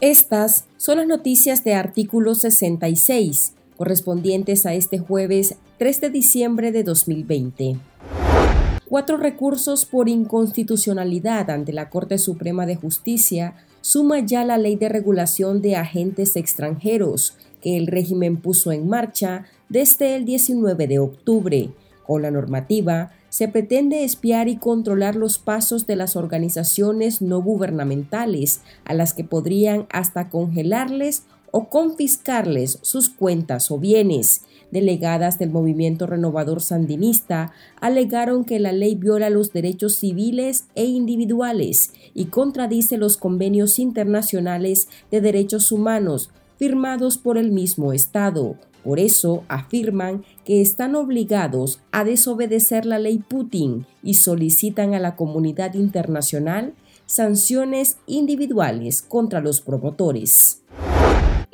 Estas son las noticias de artículo 66, correspondientes a este jueves 3 de diciembre de 2020. Cuatro recursos por inconstitucionalidad ante la Corte Suprema de Justicia suma ya la ley de regulación de agentes extranjeros que el régimen puso en marcha desde el 19 de octubre. Con la normativa, se pretende espiar y controlar los pasos de las organizaciones no gubernamentales, a las que podrían hasta congelarles o confiscarles sus cuentas o bienes. Delegadas del movimiento renovador sandinista alegaron que la ley viola los derechos civiles e individuales y contradice los convenios internacionales de derechos humanos firmados por el mismo Estado, por eso afirman que están obligados a desobedecer la ley Putin y solicitan a la comunidad internacional sanciones individuales contra los promotores.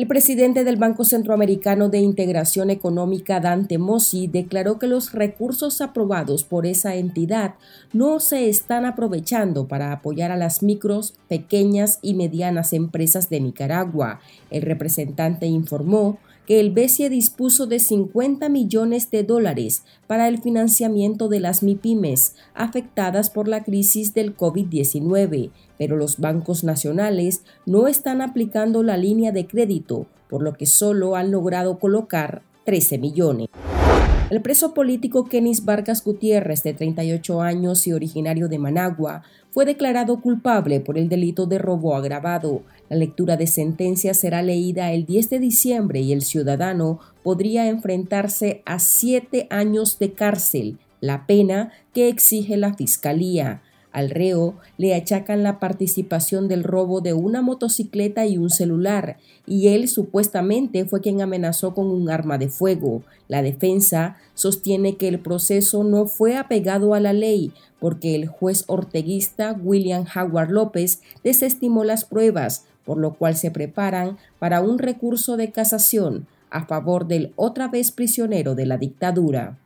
El presidente del Banco Centroamericano de Integración Económica, Dante Mossi, declaró que los recursos aprobados por esa entidad no se están aprovechando para apoyar a las micros, pequeñas y medianas empresas de Nicaragua. El representante informó que el BCE dispuso de 50 millones de dólares para el financiamiento de las MIPIMES afectadas por la crisis del COVID-19, pero los bancos nacionales no están aplicando la línea de crédito, por lo que solo han logrado colocar 13 millones. El preso político Kenis Vargas Gutiérrez, de 38 años y originario de Managua, fue declarado culpable por el delito de robo agravado. La lectura de sentencia será leída el 10 de diciembre y el ciudadano podría enfrentarse a siete años de cárcel, la pena que exige la Fiscalía. Al reo le achacan la participación del robo de una motocicleta y un celular, y él supuestamente fue quien amenazó con un arma de fuego. La defensa sostiene que el proceso no fue apegado a la ley, porque el juez orteguista William Howard López desestimó las pruebas, por lo cual se preparan para un recurso de casación a favor del otra vez prisionero de la dictadura.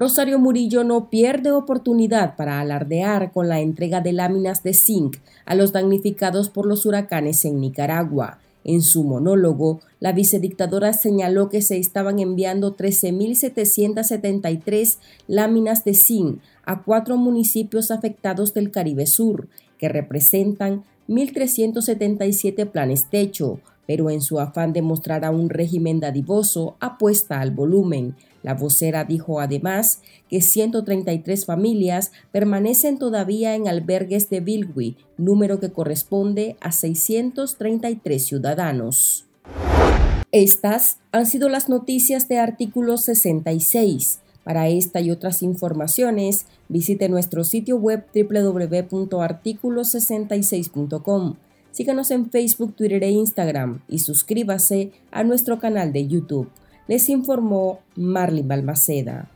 Rosario Murillo no pierde oportunidad para alardear con la entrega de láminas de zinc a los damnificados por los huracanes en Nicaragua. En su monólogo, la vicedictadora señaló que se estaban enviando 13.773 láminas de zinc a cuatro municipios afectados del Caribe Sur, que representan 1.377 planes techo, pero en su afán de mostrar a un régimen dadivoso apuesta al volumen. La vocera dijo además que 133 familias permanecen todavía en albergues de Bilwi, número que corresponde a 633 ciudadanos. Estas han sido las noticias de artículo 66. Para esta y otras informaciones, visite nuestro sitio web www.articulo66.com. Síganos en Facebook, Twitter e Instagram y suscríbase a nuestro canal de YouTube les informó Marlin Balmaceda.